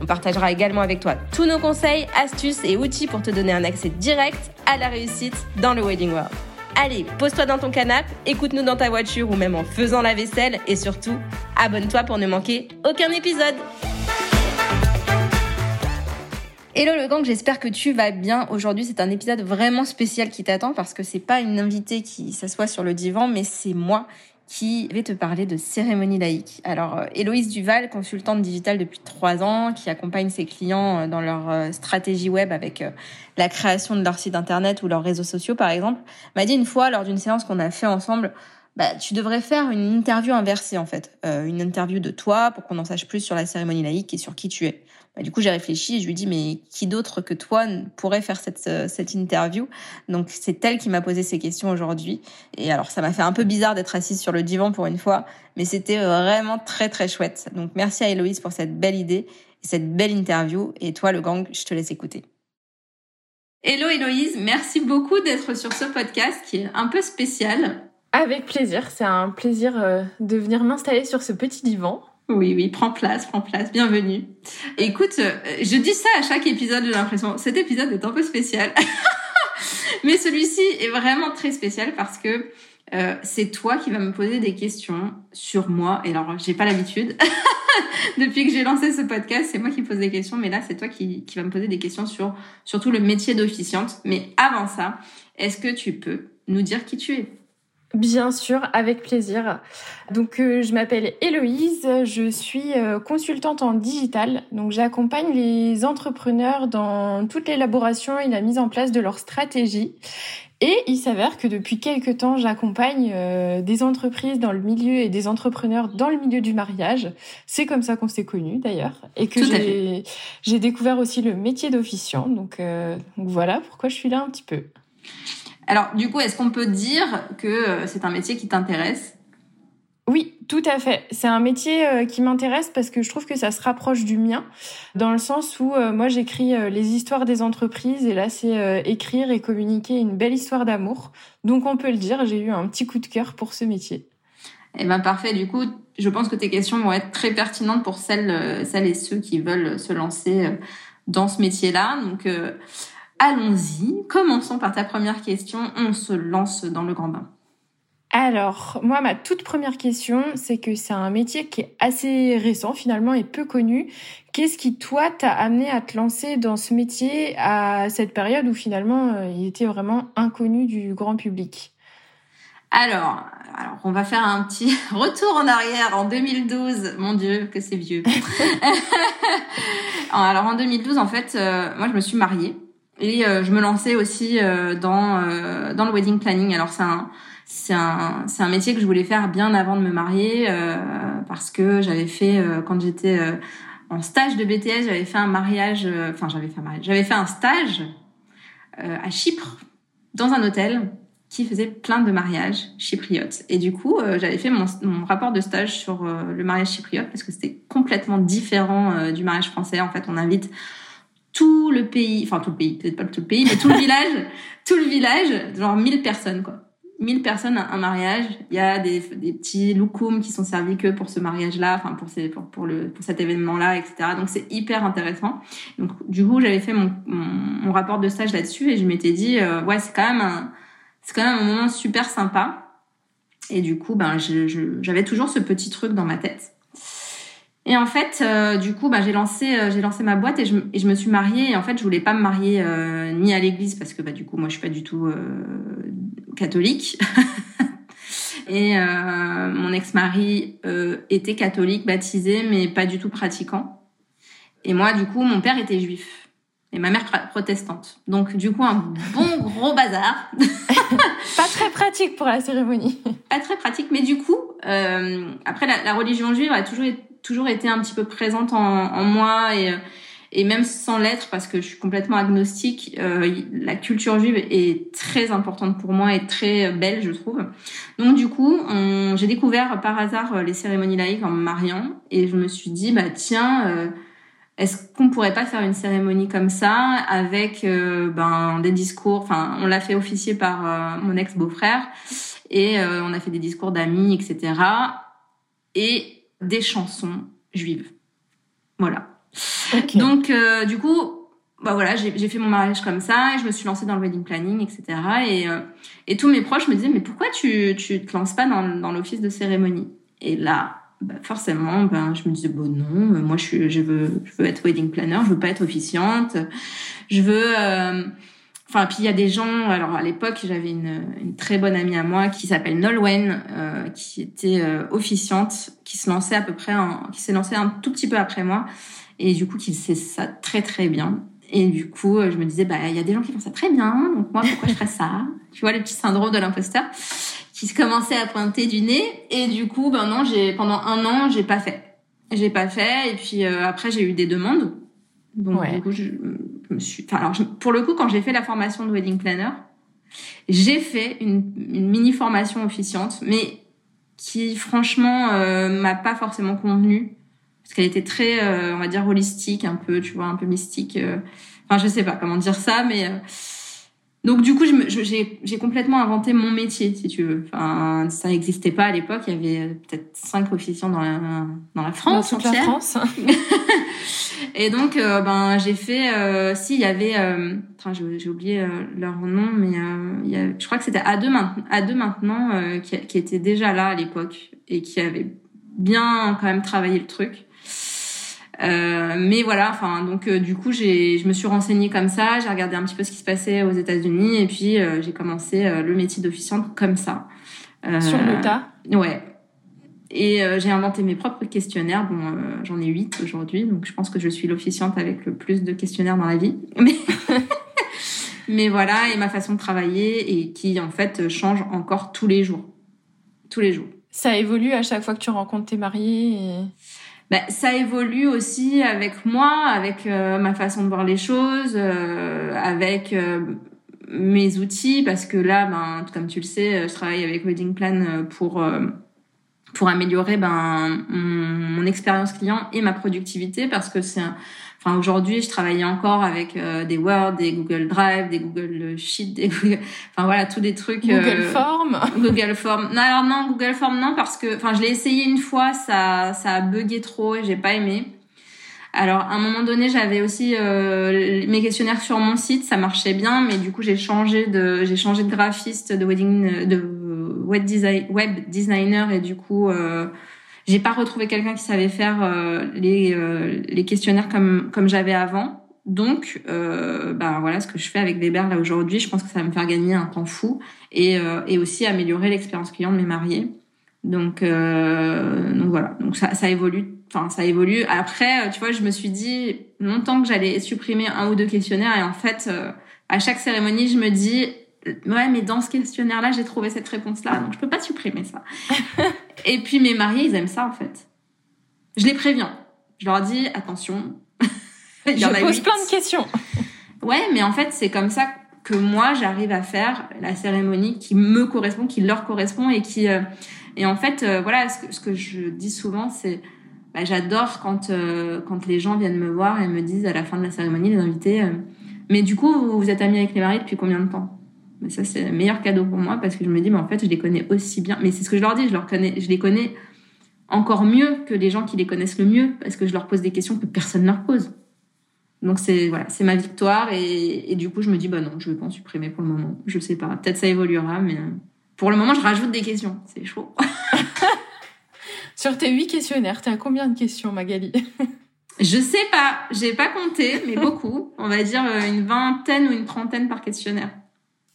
On partagera également avec toi tous nos conseils, astuces et outils pour te donner un accès direct à la réussite dans le Wedding World. Allez, pose-toi dans ton canapé, écoute-nous dans ta voiture ou même en faisant la vaisselle et surtout, abonne-toi pour ne manquer aucun épisode. Hello le gang, j'espère que tu vas bien. Aujourd'hui, c'est un épisode vraiment spécial qui t'attend parce que c'est pas une invitée qui s'assoit sur le divan, mais c'est moi qui vais te parler de cérémonie laïque. Alors, euh, Héloïse Duval, consultante digitale depuis trois ans, qui accompagne ses clients euh, dans leur euh, stratégie web avec la création de leur site internet ou leurs réseaux sociaux, par exemple, m'a dit une fois lors d'une séance qu'on a fait ensemble, bah, tu devrais faire une interview inversée en fait, une interview de toi pour qu'on en sache plus sur la cérémonie laïque et sur qui tu es. Bah, du coup, j'ai réfléchi et je lui dis mais qui d'autre que toi pourrait faire cette, euh, cette interview? Donc, c'est elle qui m'a posé ces questions aujourd'hui. Et alors, ça m'a fait un peu bizarre d'être assise sur le divan pour une fois, mais c'était vraiment très, très chouette. Donc, merci à Héloïse pour cette belle idée et cette belle interview. Et toi, le gang, je te laisse écouter. Hello Héloïse, merci beaucoup d'être sur ce podcast qui est un peu spécial. Avec plaisir, c'est un plaisir euh, de venir m'installer sur ce petit divan. Oui, oui, prends place, prends place, bienvenue. Écoute, euh, je dis ça à chaque épisode, j'ai l'impression. Cet épisode est un peu spécial. Mais celui-ci est vraiment très spécial parce que euh, c'est toi qui vas me poser des questions sur moi. Et alors, j'ai pas l'habitude. Depuis que j'ai lancé ce podcast, c'est moi qui pose des questions, mais là, c'est toi qui, qui va me poser des questions sur surtout le métier d'officiante. Mais avant ça, est-ce que tu peux nous dire qui tu es? Bien sûr, avec plaisir. Donc, euh, je m'appelle Héloïse, je suis euh, consultante en digital. Donc, j'accompagne les entrepreneurs dans toute l'élaboration et la mise en place de leur stratégie. Et il s'avère que depuis quelques temps, j'accompagne euh, des entreprises dans le milieu et des entrepreneurs dans le milieu du mariage. C'est comme ça qu'on s'est connus d'ailleurs. Et que j'ai découvert aussi le métier d'officiant. Donc, donc voilà pourquoi je suis là un petit peu. Alors, du coup, est-ce qu'on peut dire que euh, c'est un métier qui t'intéresse? Oui, tout à fait. C'est un métier euh, qui m'intéresse parce que je trouve que ça se rapproche du mien, dans le sens où euh, moi j'écris les histoires des entreprises et là c'est écrire et communiquer une belle histoire d'amour. Donc on peut le dire, j'ai eu un petit coup de cœur pour ce métier. Eh ben parfait. Du coup, je pense que tes questions vont être très pertinentes pour celles, celles et ceux qui veulent se lancer dans ce métier-là. Donc Allons-y, commençons par ta première question, on se lance dans le grand bain. Alors, moi, ma toute première question, c'est que c'est un métier qui est assez récent finalement et peu connu. Qu'est-ce qui, toi, t'a amené à te lancer dans ce métier à cette période où finalement euh, il était vraiment inconnu du grand public? Alors, alors, on va faire un petit retour en arrière en 2012. Mon Dieu, que c'est vieux. alors en 2012, en fait, euh, moi je me suis mariée. Et euh, je me lançais aussi euh, dans euh, dans le wedding planning. Alors c'est un c'est un c'est un métier que je voulais faire bien avant de me marier parce que j'avais fait quand j'étais en stage de BTS, j'avais fait un mariage enfin j'avais fait un mariage, j'avais fait un stage à Chypre dans un hôtel qui faisait plein de mariages chypriotes. Et du coup, j'avais fait mon, mon, rapport de stage sur le mariage chypriote parce que c'était complètement différent du mariage français. En fait, on invite tout le pays, enfin tout le pays, peut-être pas tout le pays, mais tout le village, tout le village, genre 1000 personnes quoi. 1000 personnes à un mariage, il y a des, des petits loukoums qui sont servis que pour ce mariage-là, enfin pour, ces, pour, pour, le, pour cet événement-là, etc. Donc c'est hyper intéressant. Donc du coup j'avais fait mon, mon, rapport de stage là-dessus et je m'étais dit euh, ouais c'est quand même un, c'est quand même un moment super sympa. Et du coup ben j'avais toujours ce petit truc dans ma tête. Et en fait, euh, du coup, bah, j'ai lancé, euh, j'ai lancé ma boîte et je, et je, me suis mariée. Et en fait, je voulais pas me marier euh, ni à l'église parce que bah, du coup, moi, je suis pas du tout catholique. et mon ex-mari était catholique, baptisé, mais pas du tout pratiquant. Et moi, du coup, mon père était juif et ma mère protestante. Donc, du coup, un bon gros bazar. pas très pratique pour la cérémonie. Pas très pratique, mais du coup, après, la, la religion juive a toujours été toujours été un petit peu présente en, en moi et Et même sans l'être, parce que je suis complètement agnostique, euh, la culture juive est très importante pour moi et très belle, je trouve. Donc du coup, j'ai découvert par hasard les cérémonies laïques en me mariant, et je me suis dit, bah tiens, euh, est-ce qu'on pourrait pas faire une cérémonie comme ça avec euh, ben des discours Enfin, on l'a fait officier par mon ex beau-frère, et on a fait des discours d'amis, etc. Et des chansons juives. Voilà. Donc, euh, du coup, bah voilà, j'ai fait mon mariage comme ça et je me suis lancée dans le wedding planning, etc. Et, euh, et tous mes proches me disaient, mais pourquoi tu, tu te lances pas dans, dans l'office de cérémonie? Et là, bah forcément, ben, je me disais, bon non, moi je, suis, je, veux, je veux être wedding planner, je veux pas être officiante, je veux... Euh, Enfin, puis il y a des gens. Alors à l'époque, j'avais une, une, très bonne amie à moi qui s'appelle Nolwenn, euh, qui était euh, officiante, qui se lançait à peu près, qui s'est lancée un tout petit peu après moi, et du coup qui sait ça très très bien. Et du coup, je me disais, bah il y a des gens qui font ça très bien, donc moi pourquoi je ferais ça? Tu vois le petit syndrome de l'imposteur qui se commençait à pointer du nez. Et du coup, ben non, j'ai pendant un an, j'ai pas fait. J'ai pas fait. Et puis euh, après, j'ai eu des demandes. Donc du coup, je, me suis. Enfin, alors pour le coup, quand j'ai fait la formation de wedding planner, j'ai fait une, une, mini formation officiante, mais qui franchement euh, m'a pas forcément convenu parce qu'elle était très, euh, on va dire, holistique, un peu, tu vois, un peu mystique. Euh. Enfin, je sais pas comment dire ça, mais euh. Donc du coup, j'ai complètement inventé mon métier, si tu veux. Enfin, ça n'existait pas à l'époque. Il y avait peut-être cinq officiants dans la dans la France dans toute la France. Et donc, ben, j'ai fait. si il y avait, enfin, j'ai oublié leur nom, mais il y a, je crois que c'était A2 maintenant, A2 maintenant qui, qui était déjà là à l'époque et qui avait bien quand même travaillé le truc. Euh, mais voilà, enfin donc euh, du coup j'ai, je me suis renseignée comme ça, j'ai regardé un petit peu ce qui se passait aux États-Unis et puis euh, j'ai commencé le métier d'officiante comme ça. Sur le tas. Ouais. Et j'ai inventé mes propres questionnaires. Bon, j'en ai huit aujourd'hui, donc je pense que je suis l'officiante avec le plus de questionnaires dans la vie. Mais mais voilà, et ma façon de travailler et qui en fait change encore tous les jours, tous les jours. Ça évolue à chaque fois que tu rencontres tes mariés. Et ben, ça évolue aussi avec moi, avec euh, ma façon de voir les choses, euh, avec euh, mes outils, parce que là, ben, comme tu le sais, je travaille avec Wedding Plan pour pour améliorer ben mon, mon expérience client et ma productivité, parce que c'est Enfin, aujourd'hui, je travaillais encore avec euh, des Word, des Google Drive, des Google Sheet, des Google... enfin voilà, tous des trucs. Google euh, Form. Google Form. Non, alors non, Google Form non parce que, enfin, je l'ai essayé une fois, ça, ça a bugué trop et j'ai pas aimé. Alors, à un moment donné, j'avais aussi euh, mes questionnaires sur mon site, ça marchait bien, mais du coup, j'ai changé de, j'ai changé de graphiste, de wedding, de web, design, web designer, et du coup, j'ai pas retrouvé quelqu'un qui savait faire euh, les, euh, les questionnaires comme comme j'avais avant. Donc, euh, ben voilà ce que je fais avec Weber là aujourd'hui. Je pense que ça va me faire gagner un temps fou et, euh, et aussi améliorer l'expérience client de mes mariés. Donc, donc voilà. Donc ça, ça évolue. Enfin, ça évolue. Après, tu vois, je me suis dit longtemps que j'allais supprimer un ou deux questionnaires et en fait, à chaque cérémonie, je me dis ouais, mais dans ce questionnaire-là, j'ai trouvé cette réponse-là, donc je peux pas supprimer ça. et puis mes mariés, ils aiment ça en fait. Je les préviens. Je leur dis attention. Il y je pose plein de questions. ouais, mais en fait, c'est comme ça que moi, j'arrive à faire la cérémonie qui me correspond, qui leur correspond et qui euh, et en fait, euh, voilà, ce que, ce que, je dis souvent, c'est bah, j'adore quand euh, quand les gens viennent me voir et me disent à la fin de la cérémonie, les invités, mais du coup, vous, vous êtes amis avec les mariés depuis combien de temps? Mais ça, c'est le meilleur cadeau pour moi parce que je me dis, mais en fait, je les connais aussi bien. Mais c'est ce que je leur dis, je, leur connais, je les connais encore mieux que les gens qui les connaissent le mieux parce que je leur pose des questions que personne ne leur pose. Donc c'est voilà, c'est ma victoire et, et, du coup je me dis bah non, je vais pas en supprimer pour le moment. Je sais pas, peut-être ça évoluera, mais euh, pour le moment je rajoute des questions. C'est chaud. Sur tes huit questionnaires, t'as combien de questions, Magali? Je sais pas, j'ai pas compté, mais beaucoup. On va dire euh, une vingtaine ou une trentaine par questionnaire.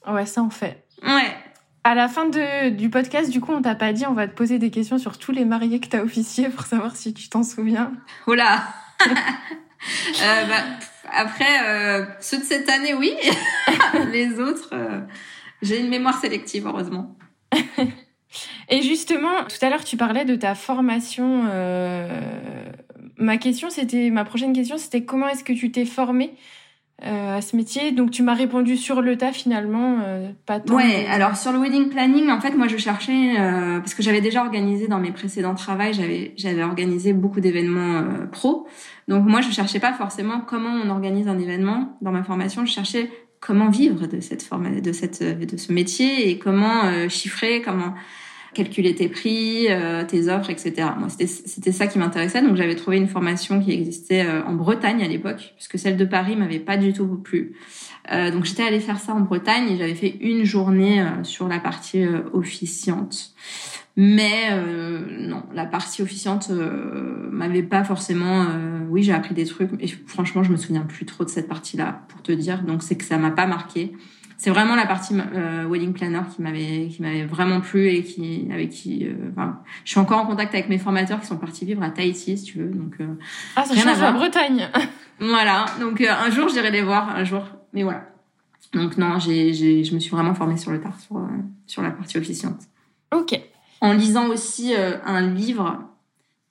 Ouais, ça on fait. Ouais. À la fin de, du podcast, du coup, on t'a pas dit, on va te poser des questions sur tous les mariés que t'as officiés pour savoir si tu t'en souviens. Oh là euh, bah, Après, euh, ceux de cette année, oui. les autres, euh, j'ai une mémoire sélective, heureusement. Et justement, tout à l'heure, tu parlais de ta formation ma question, c'était ma prochaine question, c'était comment est-ce que tu t'es formée euh, à ce métier Donc tu m'as répondu sur le tas finalement, euh, pas tant. Ouais, alors sur le wedding planning, en fait, moi je cherchais euh, parce que j'avais déjà organisé dans mes précédents travaux, j'avais j'avais organisé beaucoup d'événements euh, pro. Donc moi je cherchais pas forcément comment on organise un événement dans ma formation, je cherchais comment vivre de cette forme de cette de ce métier et comment euh, chiffrer, comment calculer tes prix, euh, tes offres, etc. Moi, c'était ça qui m'intéressait. Donc, j'avais trouvé une formation qui existait euh, en Bretagne à l'époque, puisque celle de Paris m'avait pas du tout plu. Euh, donc, j'étais allée faire ça en Bretagne et j'avais fait une journée sur la partie officiante. Mais non, la partie officiante m'avait pas forcément. oui, j'ai appris des trucs, mais franchement, je me souviens plus trop de cette partie-là, pour te dire. Donc, c'est que ça m'a pas marqué c'est vraiment la partie euh, wedding planner qui m'avait qui m'avait vraiment plu et qui avec qui euh, enfin, je suis encore en contact avec mes formateurs qui sont partis vivre à Tahiti si tu veux donc euh, ah ça change la Bretagne. Voilà donc euh, un jour j'irai les voir un jour mais voilà. Donc non j'ai j'ai je me suis vraiment formée sur le tard sur euh, sur la partie officiante. Ok. En lisant aussi un livre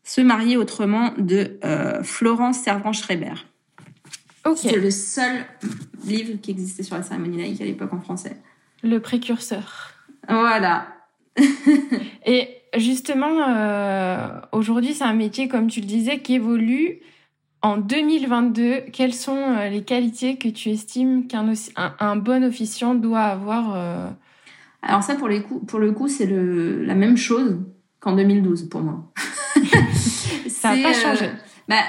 se marier autrement de Florence Servan Schreiber c'est le seul livre qui existait sur la cérémonie laïque à l'époque en français. Le précurseur. Voilà. Et justement, euh, aujourd'hui, c'est un métier, comme tu le disais, qui évolue. En 2022, quelles sont euh, les qualités que tu estimes qu'un un, bon officiant doit avoir euh? Alors ça, pour, les coups, pour le coup, c'est la même chose qu'en 2012 pour moi. ça n'a pas changé. bah,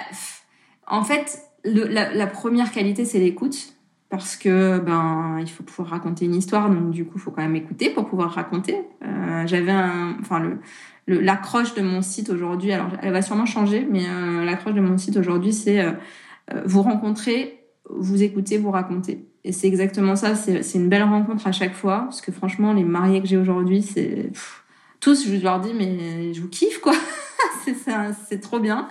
en fait, le, la, la, première qualité, c'est l'écoute. Parce que ben il faut pouvoir raconter une histoire, donc du coup il faut quand même écouter pour pouvoir raconter. Euh, J'avais enfin le l'accroche de mon site aujourd'hui, alors elle va sûrement changer, mais euh, l'accroche de mon site aujourd'hui c'est euh, euh, vous rencontrer, vous écoutez, vous raconter. Et c'est exactement ça. C'est une belle rencontre à chaque fois, parce que franchement les mariés que j'ai aujourd'hui, c'est tous je leur dis mais je vous kiffe quoi. c'est trop bien.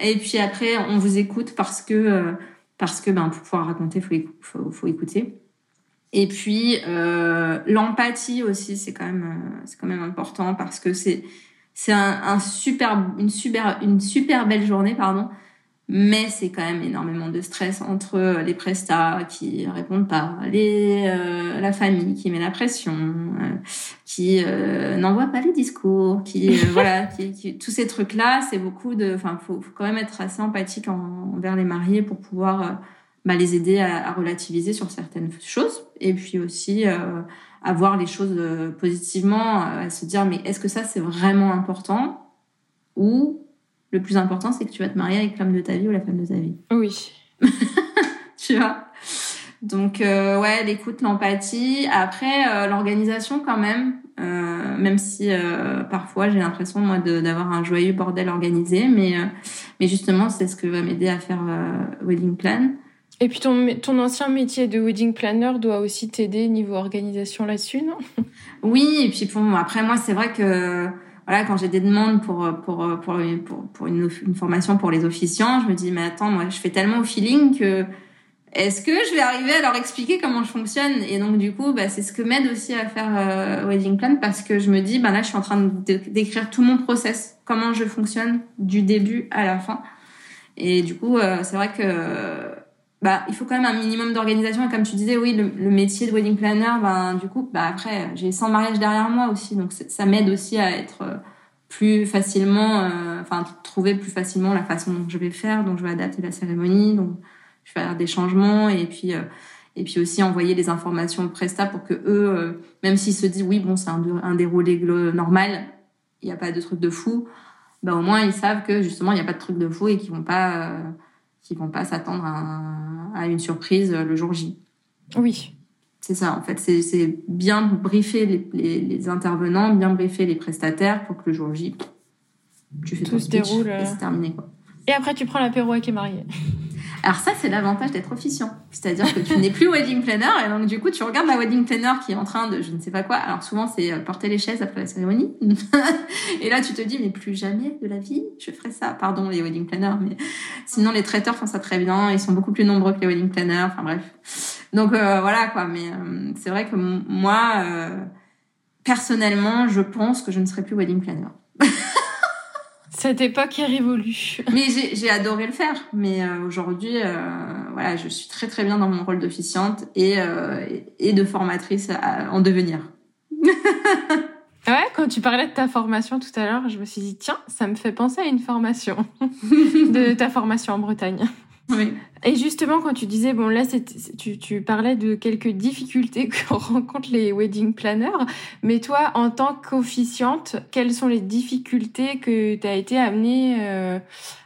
Et puis après, on vous écoute parce que, euh, parce que ben, pour pouvoir raconter, faut, écouter. Et puis, euh, l'empathie aussi, c'est quand, même, euh, quand même important parce que c'est c'est un, super, une, super, une super belle journée, pardon, mais c'est quand même énormément de stress entre les prestats qui répondent pas, les euh, la famille qui met la pression, euh, qui euh, n'envoie pas les discours, qui voilà, qui, qui, tous ces trucs là, c'est beaucoup de, enfin faut, faut, quand même être assez empathique envers les mariés pour pouvoir bah, les aider à, à, relativiser sur certaines choses et puis aussi à voir les choses positivement, à se dire mais est-ce que ça c'est vraiment important ou le plus important, c'est que tu vas te marier avec l'homme de ta vie ou la femme de ta vie. Oui. tu vois? Donc, euh, ouais, l'écoute, l'empathie. Après, euh, l'organisation quand même. Euh, même si parfois j'ai l'impression moi d'avoir un joyeux bordel organisé, mais mais justement c'est ce que va m'aider à faire wedding plan. Et puis ton ton ancien métier de wedding planner doit aussi t'aider niveau organisation là-dessus, non? Oui, et puis bon après moi c'est vrai que voilà, quand j'ai des demandes pour pour pour pour, une, formation pour les officiants, je me dis mais attends, moi je fais tellement au feeling que est-ce que je vais arriver à leur expliquer comment je fonctionne? Et donc du coup, bah, c'est ce que m'aide aussi à faire euh, Wedding Plan parce que je me dis bah là je suis en train d'écrire tout mon process, comment je fonctionne du début à la fin. Et du coup, euh, c'est vrai que bah, il faut quand même un minimum d'organisation. Et comme tu disais, oui, le, le, métier de wedding planner, ben, du coup, bah, après, j'ai 100 mariages derrière moi aussi. Donc, ça m'aide aussi à être euh, plus facilement, euh, enfin, trouver plus facilement la façon dont je vais faire. Donc, je vais adapter la cérémonie. Donc, je vais faire des changements. Et puis, euh, et puis aussi envoyer les informations au Presta pour que eux, même s'ils se disent, oui, bon, c'est un, un déroulé normal, il n'y a pas de truc de fou, bah, au moins, ils savent que justement, il n'y a pas de truc de fou et qu'ils vont pas, qui vont pas s'attendre à, à, une surprise le jour J. Oui. C'est ça, en fait, c'est bien briefer les, les, les, intervenants, bien briefer les prestataires pour que le jour J, tu fais Tout se déroule. Et c'est terminé, quoi. Et après, tu prends l'apéro avec les mariés. Alors ça, c'est l'avantage d'être officiant. C'est-à-dire que tu n'es plus wedding planner et donc du coup, tu regardes la wedding planner qui est en train de je ne sais pas quoi. Alors souvent, c'est euh, porter les chaises après la cérémonie. et là, tu te dis, mais plus jamais de la vie, je ferai ça. Pardon, les wedding planners, mais sinon, les traiteurs font ça très bien. Ils sont beaucoup plus nombreux que les wedding planners. Enfin bref. Donc euh, voilà quoi. Mais euh, c'est vrai que moi, personnellement, je pense que je ne serai plus wedding planner. Cette époque est révolue. mais j'ai adoré le faire. Mais euh, aujourd'hui, euh, voilà, je suis très très bien dans mon rôle d'officiante et, euh, et de formatrice en devenir. Ouais, quand tu parlais de ta formation tout à l'heure, je me suis dit, tiens, ça me fait penser à une formation de ta formation en Bretagne. Oui. Et justement, quand tu disais, bon, là, tu, tu parlais de quelques difficultés que rencontrent les wedding planners, mais toi, en tant qu'officiante, quelles sont les difficultés que tu as été amenée euh,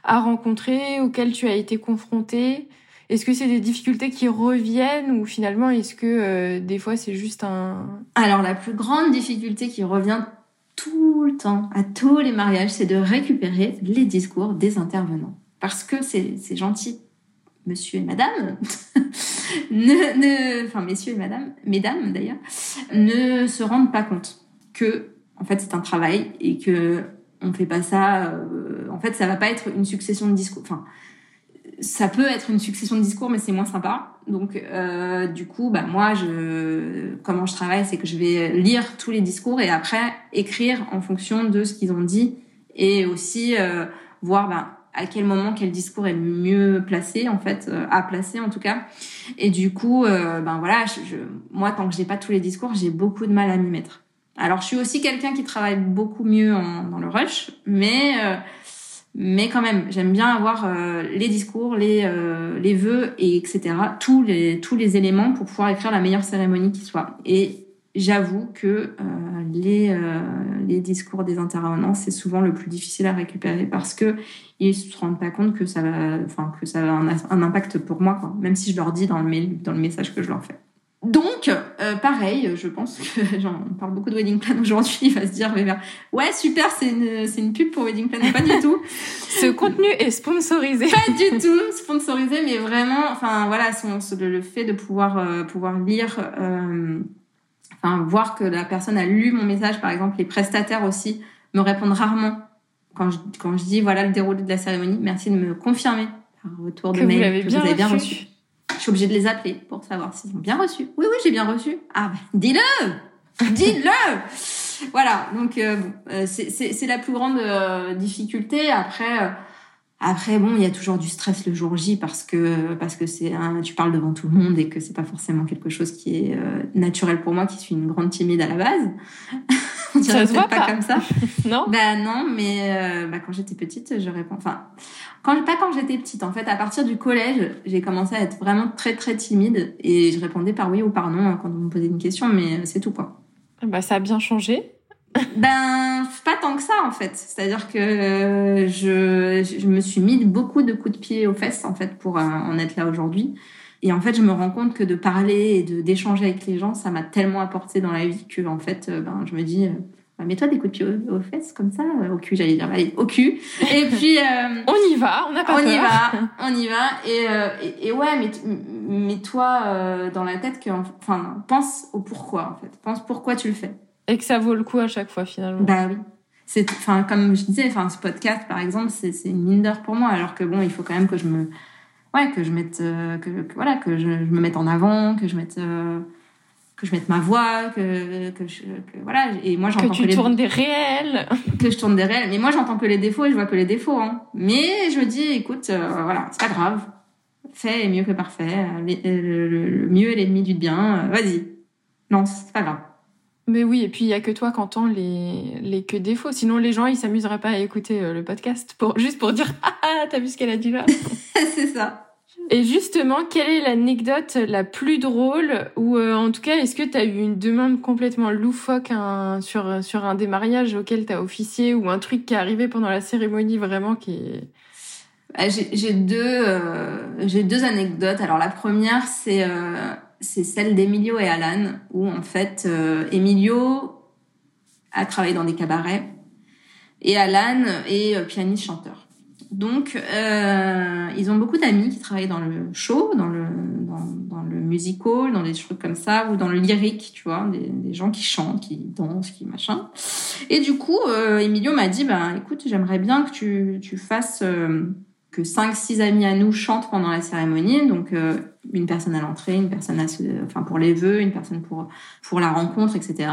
à rencontrer, auxquelles tu as été confrontée? Est-ce que c'est des difficultés qui reviennent ou finalement est-ce que euh, des fois c'est juste un... Alors la plus grande difficulté qui revient tout le temps à tous les mariages, c'est de récupérer les discours des intervenants. Parce que c'est gentil, monsieur et madame, ne, enfin messieurs et madame, mesdames d'ailleurs, ne se rendent pas compte que en fait c'est un travail et que on fait pas ça. Euh, en fait, ça va pas être une succession de discours. Enfin, ça peut être une succession de discours, mais c'est moins sympa. Donc, euh, du coup, bah, moi, je, comment je travaille, c'est que je vais lire tous les discours et après écrire en fonction de ce qu'ils ont dit et aussi euh, voir bah, à quel moment quel discours est mieux placé, en fait, euh, à placer en tout cas. Et du coup, euh, ben voilà, je, moi, tant que j'ai pas tous les discours, j'ai beaucoup de mal à m'y mettre. Alors, je suis aussi quelqu'un qui travaille beaucoup mieux en, dans le rush, mais euh, mais quand même, j'aime bien avoir euh, les discours, les, euh, les vœux, et etc. Tous les, tous les éléments pour pouvoir écrire la meilleure cérémonie qui soit. Et j'avoue que euh, les, les discours des intervenants, c'est souvent le plus difficile à récupérer parce que ils se rendent pas compte que ça va, enfin, que ça a un, un impact pour moi, quoi. Même si je leur dis dans le mail, dans le message que je leur fais. Donc, euh, pareil, je pense que j'en parle beaucoup de Wedding Plan aujourd'hui, il va se dire, ouais, super, c'est une, c'est une pub pour Wedding Plan. Pas du tout. Ce contenu est sponsorisé. Pas du tout sponsorisé, mais vraiment, enfin, voilà, son, le fait de pouvoir, euh, pouvoir lire, euh, enfin, voir que la personne a lu mon message, par exemple, les prestataires aussi me répondent rarement quand je, quand je dis, voilà le déroulé de la cérémonie, merci de me confirmer par retour de mail que vous avez bien reçu. Je suis obligée de les appeler pour savoir s'ils ont bien reçu. Oui, oui, j'ai bien reçu. Ah, ben, dis-le Dis-le Voilà, donc euh, euh c'est la plus grande euh, difficulté. Après, euh, après, bon, il y a toujours du stress le jour J parce que parce que c'est tu parles devant tout le monde et que c'est pas forcément quelque chose qui est naturel pour moi, qui suis une grande timide à la base. On dirait ça pas, comme ça. non. Bah non, mais bah, quand j'étais petite, je réponds. Enfin, quand, pas quand j'étais petite, en fait, à partir du collège, j'ai commencé à être vraiment très très timide et je répondais par oui ou par non hein, quand on me posait une question, mais c'est tout quoi. Bah ça a bien changé. Ben pas tant que ça en fait. C'est-à-dire que euh, je, je me suis mis beaucoup de coups de pied aux fesses en fait pour euh, en être là aujourd'hui. Et en fait, je me rends compte que de parler et de d'échanger avec les gens, ça m'a tellement apporté dans la vie que en fait, euh, ben je me dis bah, mets-toi des coups de pied aux, fesses comme ça, au cul, j'allais dire, allez, au cul. Et puis on y va, on n'a pas on peur. y va, on y va. Et, euh, et, ouais, mais mets-toi dans la tête que, enfin, pense au pourquoi en fait, pense pourquoi tu le fais. Et que ça vaut le coup à chaque fois finalement. Bah oui. C'est, enfin, comme je disais, enfin, ce podcast par exemple, c'est, c'est une mine d'or pour moi, alors que bon, il faut quand même que je me, ouais, que je mette, que, que, voilà, que je, je, me mette en avant, que je mette que je mette ma voix, que, que, je, que voilà. Et moi, j'entends que tu que les... tournes des réels. Que je tourne des réels. Mais moi, j'entends que les défauts et je vois que les défauts. Hein. Mais je me dis, écoute, euh, voilà, c'est pas grave. Fait est mieux que parfait. Le, le, mieux est l'ennemi du bien. Euh, vas-y. Non, c'est pas grave. Mais oui, et puis il y a que toi qui entends les, les que défauts. Sinon, les gens, ils s'amuseraient pas à écouter euh, le podcast pour, juste pour dire, ah, ah t'as vu ce qu'elle a dit là. c'est ça. Et justement, quelle est l'anecdote la plus drôle ou euh, en tout cas, est-ce que tu as eu une demande complètement loufoque sur, sur un des mariages auquel tu as officié ou un truc qui est arrivé pendant la cérémonie vraiment qui est... Bah, j'ai deux, euh, j'ai deux anecdotes. Alors la première, c'est euh, c'est celle d'Emilio et Alan, où en fait, Emilio a travaillé dans des cabarets et Alan est pianiste-chanteur. Donc, euh, ils ont beaucoup d'amis qui travaillent dans le show, dans le, dans, le musical, dans des trucs comme ça, ou dans le lyrique, tu vois, des, gens qui chantent, qui dansent, qui machin. Et du coup, euh, Emilio m'a dit, bah, écoute, j'aimerais bien que tu, tu fasses euh, que cinq, six amis à nous chantent pendant la cérémonie. Donc, euh, une personne à l'entrée, une personne à, enfin, pour les vœux, une personne pour, pour la rencontre, etc.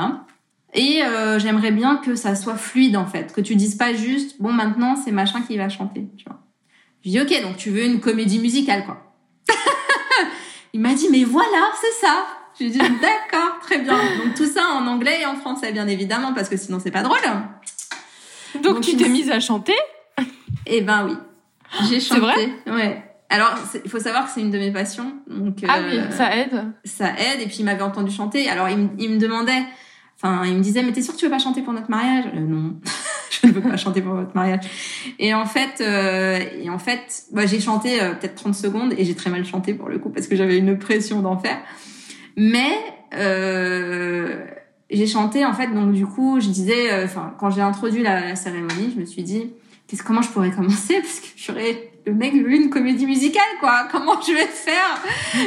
Et euh, j'aimerais bien que ça soit fluide en fait, que tu dises pas juste bon maintenant c'est machin qui va chanter, tu vois. Je dis ok donc tu veux une comédie musicale quoi. Il m'a dit mais voilà c'est ça. Je lui ai dit d'accord très bien. Donc tout ça en anglais et en français bien évidemment parce que sinon c'est pas drôle. Donc, tu t'es mise à chanter Eh ben oui, j'ai chanté. C'est vrai Ouais. Alors, il faut savoir que c'est une de mes passions. Donc, ah oui, ça aide. Ça aide. Et puis, il m'avait entendu chanter. Alors, il, il me demandait, Enfin, il me disait, mais t'es sûr que tu veux pas chanter pour notre mariage? Euh, Non, je ne veux pas chanter pour votre mariage. Et en fait, euh, et en fait, bah, j'ai chanté euh, peut-être 30 secondes et j'ai très mal chanté pour le coup parce que j'avais une pression d'enfer. Mais euh, j'ai chanté en fait, donc du coup, je disais, euh, enfin, quand j'ai introduit la, la, cérémonie, je me suis dit, comment je pourrais commencer? Parce que j'aurais le mec veut une comédie musicale, quoi. Comment je vais faire?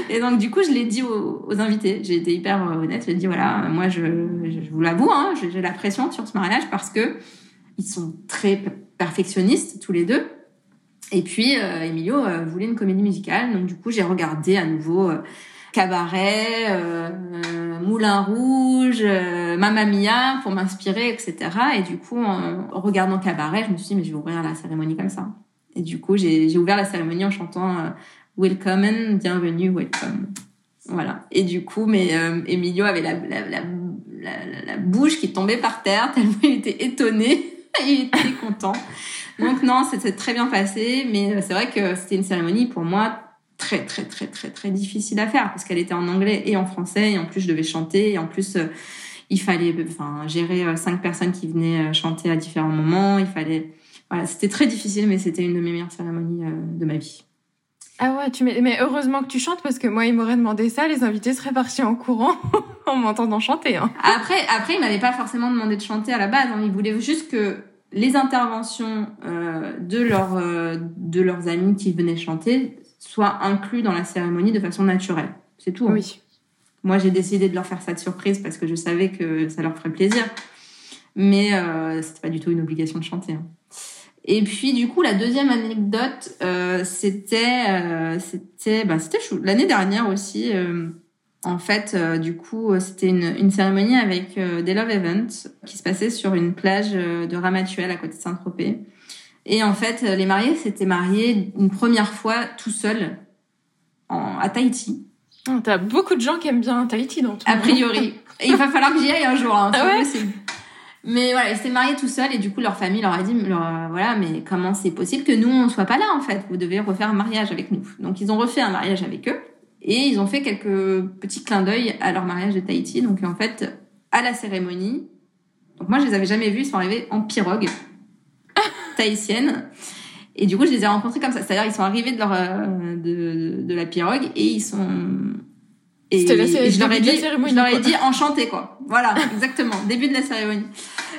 Et donc, du coup, je l'ai dit aux, invités. J'ai été hyper euh, honnête. J'ai dit, voilà, moi, je, je vous l'avoue, hein, j'ai la pression sur ce mariage parce que ils sont très perfectionnistes, tous les deux. Et puis, euh, Emilio euh, voulait une comédie musicale. Donc, du coup, j'ai regardé à nouveau Cabaret, euh, Moulin Rouge, euh, Mamma Mia pour m'inspirer, etc. Et du coup, en regardant Cabaret, je me suis dit, mais je vais ouvrir la cérémonie comme ça. Et du coup, j'ai ouvert la cérémonie en chantant euh, Welcome bienvenue, welcome. Voilà. Et du coup, mais euh, Emilio avait la, la, la, la, bouche qui tombait par terre tellement il était étonné. il était content. Donc non, c'était très bien passé, mais c'est vrai que c'était une cérémonie pour moi très très très très très difficile à faire parce qu'elle était en anglais et en français et en plus je devais chanter et en plus euh, il fallait enfin gérer euh, cinq personnes qui venaient chanter à différents moments, il fallait voilà, c'était très difficile, mais c'était une de mes meilleures cérémonies euh, de ma vie. Ah ouais, tu mais heureusement que tu chantes parce que moi, il m'aurait demandé ça, les invités seraient partis en courant en m'entendant chanter. Hein. Après, après, il m'avait pas forcément demandé de chanter à la base. Hein. Il voulait juste que les interventions euh, de leurs euh, de leurs amis qui venaient chanter soient inclus dans la cérémonie de façon naturelle. C'est tout. Hein. Oui. Moi, j'ai décidé de leur faire ça de surprise parce que je savais que ça leur ferait plaisir. Mais euh, c'était pas du tout une obligation de chanter. Hein. Et puis du coup la deuxième anecdote euh, c'était euh, c'était bah, c'était l'année dernière aussi euh, en fait du coup c'était une, une cérémonie avec des love events qui se passait sur une plage de Ramatuelle à côté de Saint-Tropez et en fait les mariés s'étaient mariés une première fois tout seuls en, à Tahiti. Oh, T'as beaucoup de gens qui aiment bien Tahiti donc. A priori. et il va falloir que j'y aille un jour. Hein, ah ouais possible. Mais voilà, ils s'étaient mariés tout seuls et du coup leur famille leur a dit leur, voilà mais comment c'est possible que nous on soit pas là en fait? Vous devez refaire un mariage avec nous donc ils ont refait un mariage avec eux et ils ont fait quelques petits clins d'œil à leur mariage de Tahiti donc en fait à la cérémonie donc moi je les avais jamais vus ils sont arrivés en pirogue tahitienne et du coup je les ai rencontrés comme ça c'est-à-dire ils sont arrivés de leur de, de, de la pirogue et ils sont et, et je leur ai dit, je leur ai dit enchanté quoi. Voilà, exactement. Début de la cérémonie.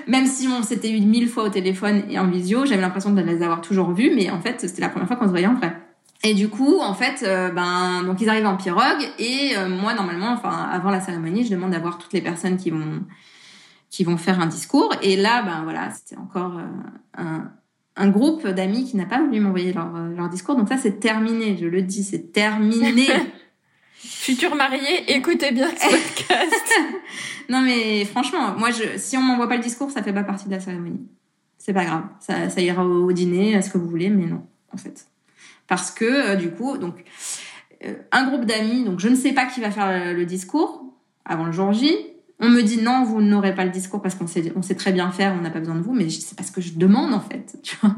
Même si on s'était eu mille fois au téléphone et en visio, j'avais l'impression de les avoir toujours vus, mais en fait, c'était la première fois qu'on se voyait en vrai. Et du coup, en fait, euh, ben, donc ils arrivent en pirogue et euh, moi, normalement, enfin, avant la cérémonie, je demande d'avoir toutes les personnes qui vont qui vont faire un discours. Et là, ben voilà, c'était encore euh, un, un groupe d'amis qui n'a pas voulu m'envoyer leur, leur discours. Donc ça, c'est terminé. Je le dis, c'est terminé. Futur marié, écoutez bien ce podcast. non mais franchement, moi, je, si on m'envoie pas le discours, ça fait pas partie de la cérémonie. C'est pas grave, ça, ça ira au, dîner, à ce que vous voulez, mais non, en fait, parce que euh, du coup, donc euh, un groupe d'amis, donc je ne sais pas qui va faire le, le discours avant le jour J. On me dit non, vous n'aurez pas le discours parce qu'on sait, on sait très bien faire, on n'a pas besoin de vous, mais c'est parce que je demande en fait, tu vois.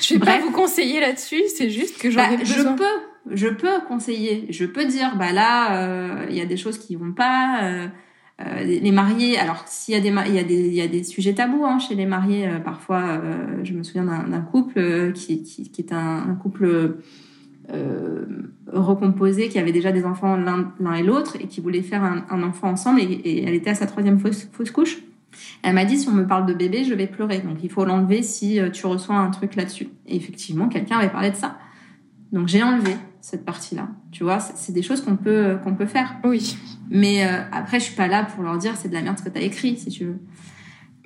Je vais Bref. pas vous conseiller là-dessus, c'est juste que j'en bah, ai besoin. Je peux, je peux conseiller, je peux dire bah là euh, il y a des choses qui vont pas euh, euh, les mariés alors s'il y a des il y a des il y a des sujets tabous hein, chez les mariés euh, parfois euh, je me souviens d'un couple euh, qui, qui, qui est un, un couple recomposé qui avait déjà des enfants l'un et l'autre et qui voulait faire un, un enfant ensemble et, et, elle était à sa troisième fausse, fausse couche elle m'a dit si on me parle de bébé je vais pleurer donc il faut l'enlever si tu reçois un truc là-dessus et effectivement quelqu'un avait parlé de ça donc j'ai enlevé cette partie-là. Tu vois, c'est des choses qu'on peut qu'on peut faire. Oui. Mais euh, après, je suis pas là pour leur dire c'est de la merde ce que t'as écrit, si tu veux.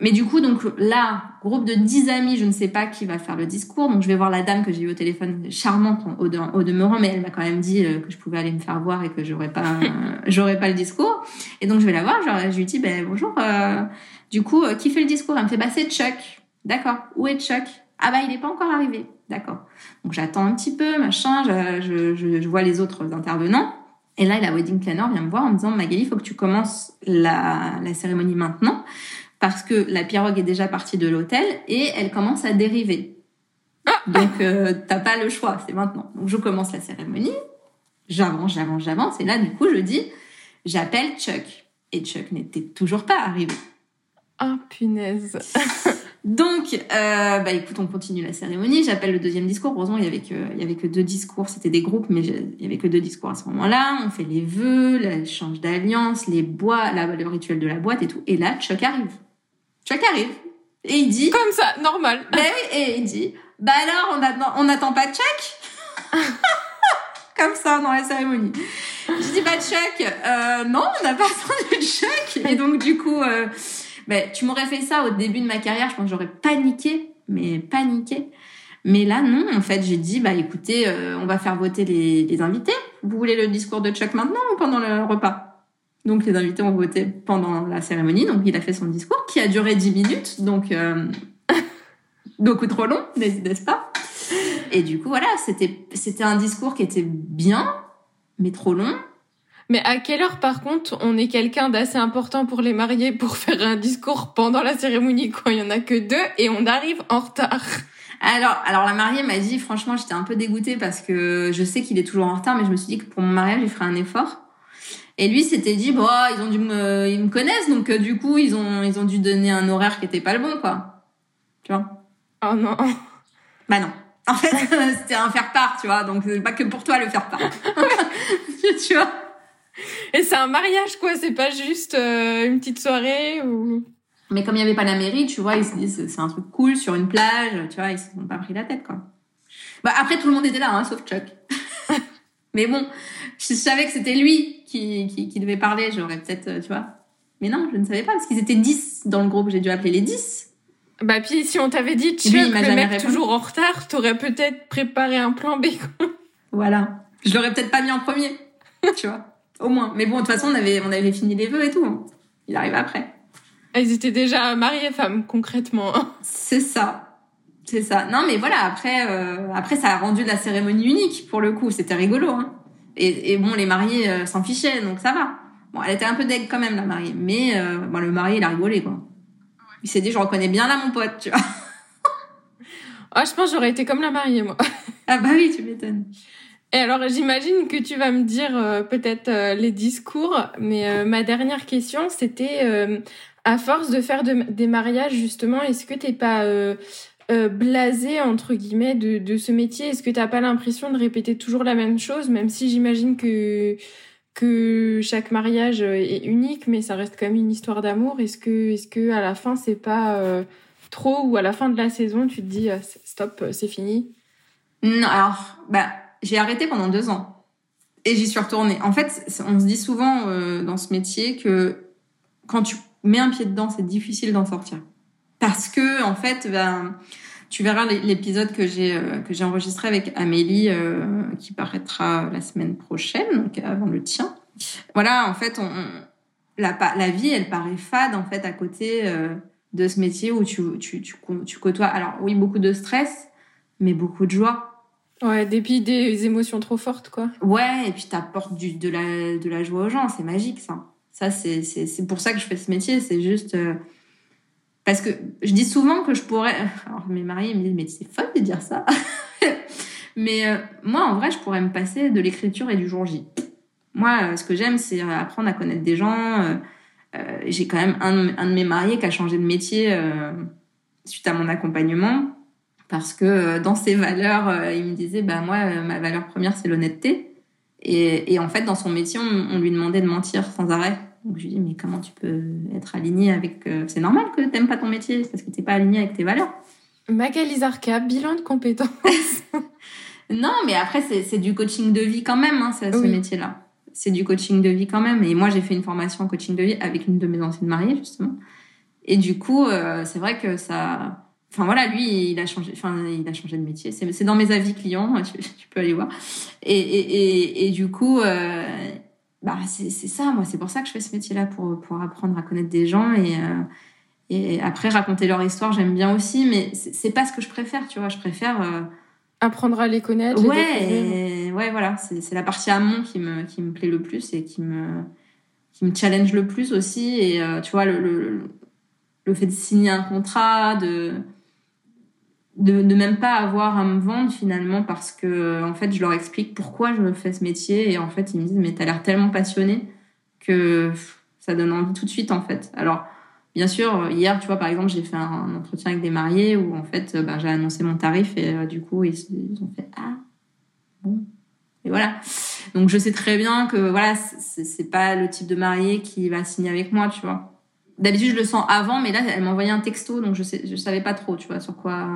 Mais du coup, donc là, groupe de 10 amis, je ne sais pas qui va faire le discours. Donc je vais voir la dame que j'ai eu au téléphone, charmante au, au demeurant, mais elle m'a quand même dit euh, que je pouvais aller me faire voir et que j'aurais pas, j'aurais pas le discours. Et donc je vais la voir, genre, je lui dis, ben bonjour. Euh, du coup, euh, qui fait le discours? Elle me fait, bah c'est Chuck. D'accord. Où est Chuck? Ah bah il n'est pas encore arrivé. D'accord. Donc j'attends un petit peu, machin. Je, je, je vois les autres intervenants. Et là, la wedding planner vient me voir en me disant, Magali, il faut que tu commences la, la cérémonie maintenant parce que la pirogue est déjà partie de l'hôtel et elle commence à dériver. Ah Donc euh, t'as pas le choix, c'est maintenant. Donc je commence la cérémonie, j'avance, j'avance, j'avance, et là du coup je dis, j'appelle Chuck. Et Chuck n'était toujours pas arrivé. Ah oh, punaise. Donc, euh, bah écoute, on continue la cérémonie. J'appelle le deuxième discours. Heureusement, il y avait que, il y avait que deux discours. C'était des groupes, mais il y avait que deux discours à ce moment-là. On fait les vœux, l'échange d'alliance, les bois, la, le rituel de la boîte et tout. Et là, Chuck arrive. Chuck arrive. Et il dit. Comme ça, normal. Ben oui, et il dit, bah alors, on attend, on n'attend pas Chuck? Comme ça, dans la cérémonie. Je dis, bah Chuck, euh, non, on n'a pas attendu Chuck. Et donc, du coup, euh, ben, tu m'aurais fait ça au début de ma carrière, je pense que j'aurais paniqué, mais paniqué. Mais là, non, en fait, j'ai dit, bah écoutez, euh, on va faire voter les, les invités. Vous voulez le discours de Chuck maintenant ou pendant le repas? Donc les invités ont voté pendant la cérémonie. Donc il a fait son discours qui a duré 10 minutes. Donc euh, beaucoup trop long, n'est-ce pas? Et du coup voilà, c'était c'était un discours qui était bien, mais trop long. Mais à quelle heure, par contre, on est quelqu'un d'assez important pour les mariés pour faire un discours pendant la cérémonie quand il y en a que deux et on arrive en retard? Alors, alors la mariée m'a dit, franchement, j'étais un peu dégoûtée parce que je sais qu'il est toujours en retard, mais je me suis dit que pour mon mariage, il ferait un effort. Et lui s'était dit, bon, ils ont dû me, ils me connaissent, donc euh, du coup, ils ont, ils ont dû donner un horaire qui était pas le bon, quoi. Tu vois? Oh non. Bah non. En fait, c'était un faire-part, tu vois, donc c'est pas que pour toi le faire-part. tu vois? Et c'est un mariage, quoi, c'est pas juste euh, une petite soirée ou... Mais comme il y avait pas la mairie, tu vois, ils se disent, c'est un truc cool sur une plage, tu vois, ils se sont pas pris la tête, quoi. Bah après, tout le monde était là, hein, sauf Chuck. Mais bon, je savais que c'était lui qui, qui, qui, devait parler, j'aurais peut-être, euh, tu vois. Mais non, je ne savais pas, parce qu'ils étaient 10 dans le groupe, j'ai dû appeler les 10. Bah puis si on t'avait dit, Chuck, le mec toujours en retard, t'aurais peut-être préparé un plan B. voilà. Je l'aurais peut-être pas mis en premier, tu vois. Au moins. Mais bon, de toute façon, on avait, on avait fini les vœux et tout. Hein. Il arrive après. Ils étaient déjà mariés femmes, concrètement. C'est ça. C'est ça. Non, mais voilà, après, euh, après, ça a rendu la cérémonie unique, pour le coup. C'était rigolo, hein. Et, bon, les mariés euh, s'en fichaient, donc ça va. Bon, elle était un peu deg quand même, la mariée. Mais euh, bon, le marié, il a rigolé, quoi. Il s'est dit, je reconnais bien là mon pote, tu vois. oh, je pense j'aurais été comme la mariée, moi. ah bah oui, tu m'étonnes. Et alors, j'imagine que tu vas me dire euh, peut-être les discours, mais ma dernière question, c'était, à force de faire des mariages, justement, est-ce que t'es pas euh, blasé entre guillemets de, ce métier Est-ce que t'as pas l'impression de répéter toujours la même chose, même si j'imagine que que chaque mariage est unique, mais ça reste quand même une histoire d'amour. Est-ce que est-ce que à la fin c'est pas euh, trop ou à la fin de la saison tu te dis euh, stop c'est fini? Non alors bah j'ai arrêté pendant deux ans et j'y suis retournée. En fait on se dit souvent dans ce métier que quand tu mets un pied dedans c'est difficile d'en sortir parce que en fait, ben, tu verras l'épisode que j'ai euh, que j'ai enregistré avec Amélie euh, qui paraîtra la semaine prochaine, donc avant le tien. Voilà, en fait, on, la, la vie, elle paraît fade en fait à côté euh, de ce métier où tu, tu, tu, tu côtoies. Alors oui, beaucoup de stress, mais beaucoup de joie. Ouais, des, des émotions trop fortes, quoi. Ouais, et puis t'apportes du, de la, de la joie aux gens, c'est magique, ça. Ça, c'est, c'est, pour ça que je fais ce métier, c'est juste, parce que je dis souvent que je pourrais. Alors mes mariés me disent mais c'est folle de dire ça. mais euh, moi en vrai je pourrais me passer de l'écriture et du jour J. Moi euh, ce que j'aime c'est apprendre à connaître des gens. Euh, j'ai quand même un, de mes mariés qui a changé de métier suite à mon accompagnement parce que dans ses valeurs il me disait bah moi ma valeur première c'est l'honnêteté et, en fait dans son métier on lui demandait de mentir sans arrêt donc je lui dis, mais comment tu peux être aligné avec... Euh, c'est normal que tu n'aimes pas ton métier, parce que tu n'es pas aligné avec tes valeurs. Magali Zarka, bilan de compétences. non, mais après, c'est du coaching de vie quand même, hein, ce métier-là. C'est du coaching de vie quand même. Et moi, j'ai fait une formation en coaching de vie avec une de mes anciennes mariées, justement. Et du coup, euh, c'est vrai que ça. Enfin voilà, lui, il a changé. Enfin, il a changé de métier. C'est, c'est dans mes avis clients. Tu, tu, peux aller voir. Et, et, et, et du coup, euh, bah c'est, ça. Moi, c'est pour ça que je fais ce métier-là pour pour apprendre à connaître des gens et euh, et après raconter leur histoire. J'aime bien aussi, mais c'est, pas ce que je préfère. Tu vois, je préfère. Euh, Apprendre à les connaître. Ouais, ouais, voilà. C'est, c'est la partie amont qui me qui me plaît le plus et qui me qui me challenge le plus aussi. Et euh, tu vois, le, le, le fait de signer un contrat, de, de, de même pas avoir à me vendre finalement parce que en fait je leur explique pourquoi je fais ce métier et en fait ils me disent mais t'as l'air tellement passionné que ça donne envie tout de suite en fait. Alors bien sûr hier tu vois par exemple j'ai fait un entretien avec des mariés où en fait ben, j'ai annoncé mon tarif et euh, du coup ils, ils, ont fait ah bon et voilà. Donc je sais très bien que voilà c'est pas le type de marié qui va signer avec moi tu vois. D'habitude, je le sens avant, mais là, elle m'a envoyé un texto, donc je sais, je savais pas trop, tu vois, sur quoi.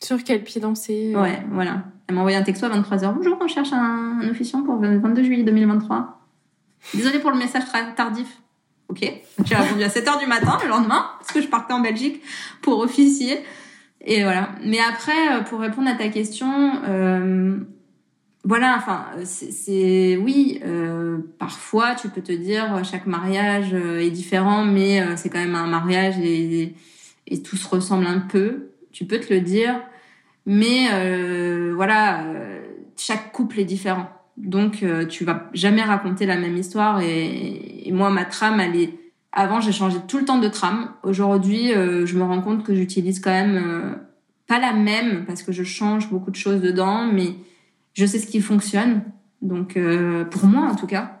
Sur quel pied danser. Euh. Ouais, voilà. Elle m'a envoyé un texto à 23h. Bonjour, on cherche un, un officiant pour le 22 juillet 2023. Désolée pour le message tardif. Ok. J'ai répondu à 7h du matin le lendemain, parce que je partais en Belgique pour officier. Et voilà. Mais après, euh, pour répondre à ta question, euh, voilà, enfin, c'est oui. Euh, parfois, tu peux te dire chaque mariage euh, est différent, mais euh, c'est quand même un mariage et, et, tout se ressemble un peu. Tu peux te le dire, mais euh, voilà, chaque couple est différent. Donc, tu vas jamais raconter la même histoire. Et, et moi, ma trame, elle est. Avant, j'ai changé tout le temps de trame. Aujourd'hui, je me rends compte que j'utilise quand même pas la même parce que je change beaucoup de choses dedans, mais je sais ce qui fonctionne. Donc, euh, pour moi, en tout cas.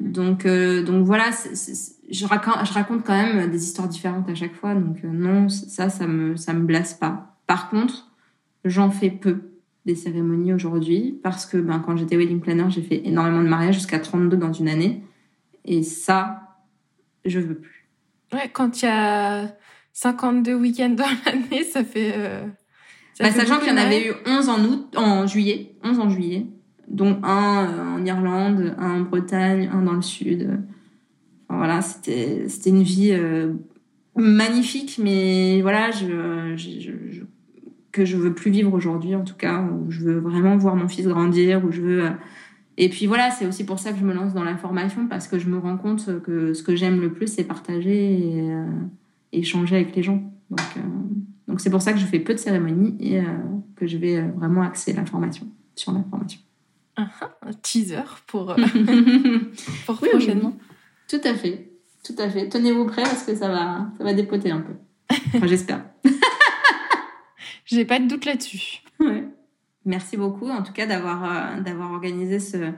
Donc, euh, donc voilà, c est, c est, je, raconte, je raconte quand même des histoires différentes à chaque fois. Donc, euh, non, ça, ça me, ça me blasse pas. Par contre, j'en fais peu des cérémonies aujourd'hui parce que ben, quand j'étais wedding planner, j'ai fait énormément de mariages jusqu'à 32 dans une année. Et ça, je veux plus. Ouais, quand il y a 52 week-ends dans l'année, ça fait. Bah, sachant qu'il y en avait eu 11 en août, en juillet, 11 en juillet, dont un euh, en Irlande, un en Bretagne, un dans le sud. Enfin, voilà, c'était c'était une vie euh, magnifique, mais voilà, je, je, je, que je veux plus vivre aujourd'hui, en tout cas, où je veux vraiment voir mon fils grandir, où je veux. Euh... Et puis voilà, c'est aussi pour ça que je me lance dans la formation parce que je me rends compte que ce que j'aime le plus, c'est partager et échanger avec les gens. Donc donc c'est pour ça que je fais peu de cérémonies et euh, que je vais euh, vraiment axer l'information sur l'information. Uh -huh, un teaser pour, euh, pour oui, prochainement. Oui. Tout à fait, tout à fait. Tenez-vous prêts parce que ça va, ça va dépoter un peu. Enfin, j'espère. J'ai pas de doute là-dessus. Ouais. Merci beaucoup en tout cas d'avoir euh, d'avoir organisé ce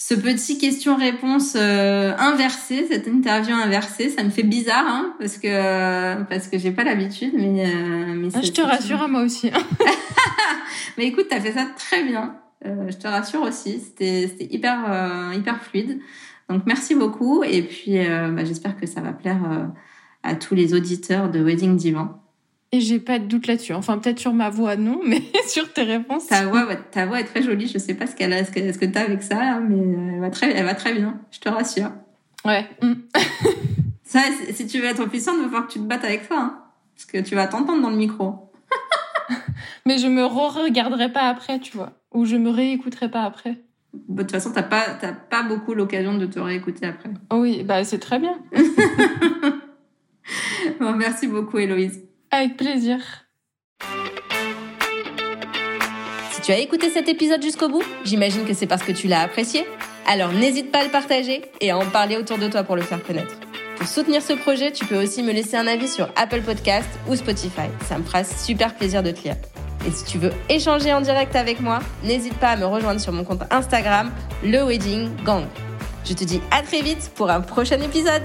ce petit question-réponse euh, inversé, cette interview inversée, ça me fait bizarre hein, parce que euh, parce que j'ai pas l'habitude, mais euh, mais ah, je te rassure à moi aussi. Hein. mais écoute, t'as fait ça très bien. Euh, je te rassure aussi, c'était c'était hyper euh, hyper fluide. Donc merci beaucoup et puis euh, bah, j'espère que ça va plaire euh, à tous les auditeurs de Wedding Divan. Et j'ai pas de doute là-dessus. Enfin, peut-être sur ma voix, non, mais sur tes réponses. Ta voix, ta voix est très jolie. Je sais pas ce qu'elle a, ce que, ce que t'as avec ça, mais elle va très, elle va très bien. Je te rassure. Ouais. Mm. ça, si tu veux être officiante, il va falloir que tu te battes avec ça, hein, parce que tu vas t'entendre dans le micro. mais je me re-regarderai pas après, tu vois, ou je me réécouterai pas après. De toute façon, t'as pas, t'as pas beaucoup l'occasion de te réécouter après. Oui, bah c'est très bien. bon, merci beaucoup, Héloïse. Avec plaisir. Si tu as écouté cet épisode jusqu'au bout, j'imagine que c'est parce que tu l'as apprécié. Alors n'hésite pas à le partager et à en parler autour de toi pour le faire connaître. Pour soutenir ce projet, tu peux aussi me laisser un avis sur Apple Podcast ou Spotify. Ça me fera super plaisir de te lire. Et si tu veux échanger en direct avec moi, n'hésite pas à me rejoindre sur mon compte Instagram, le Wedding Gang. Je te dis à très vite pour un prochain épisode.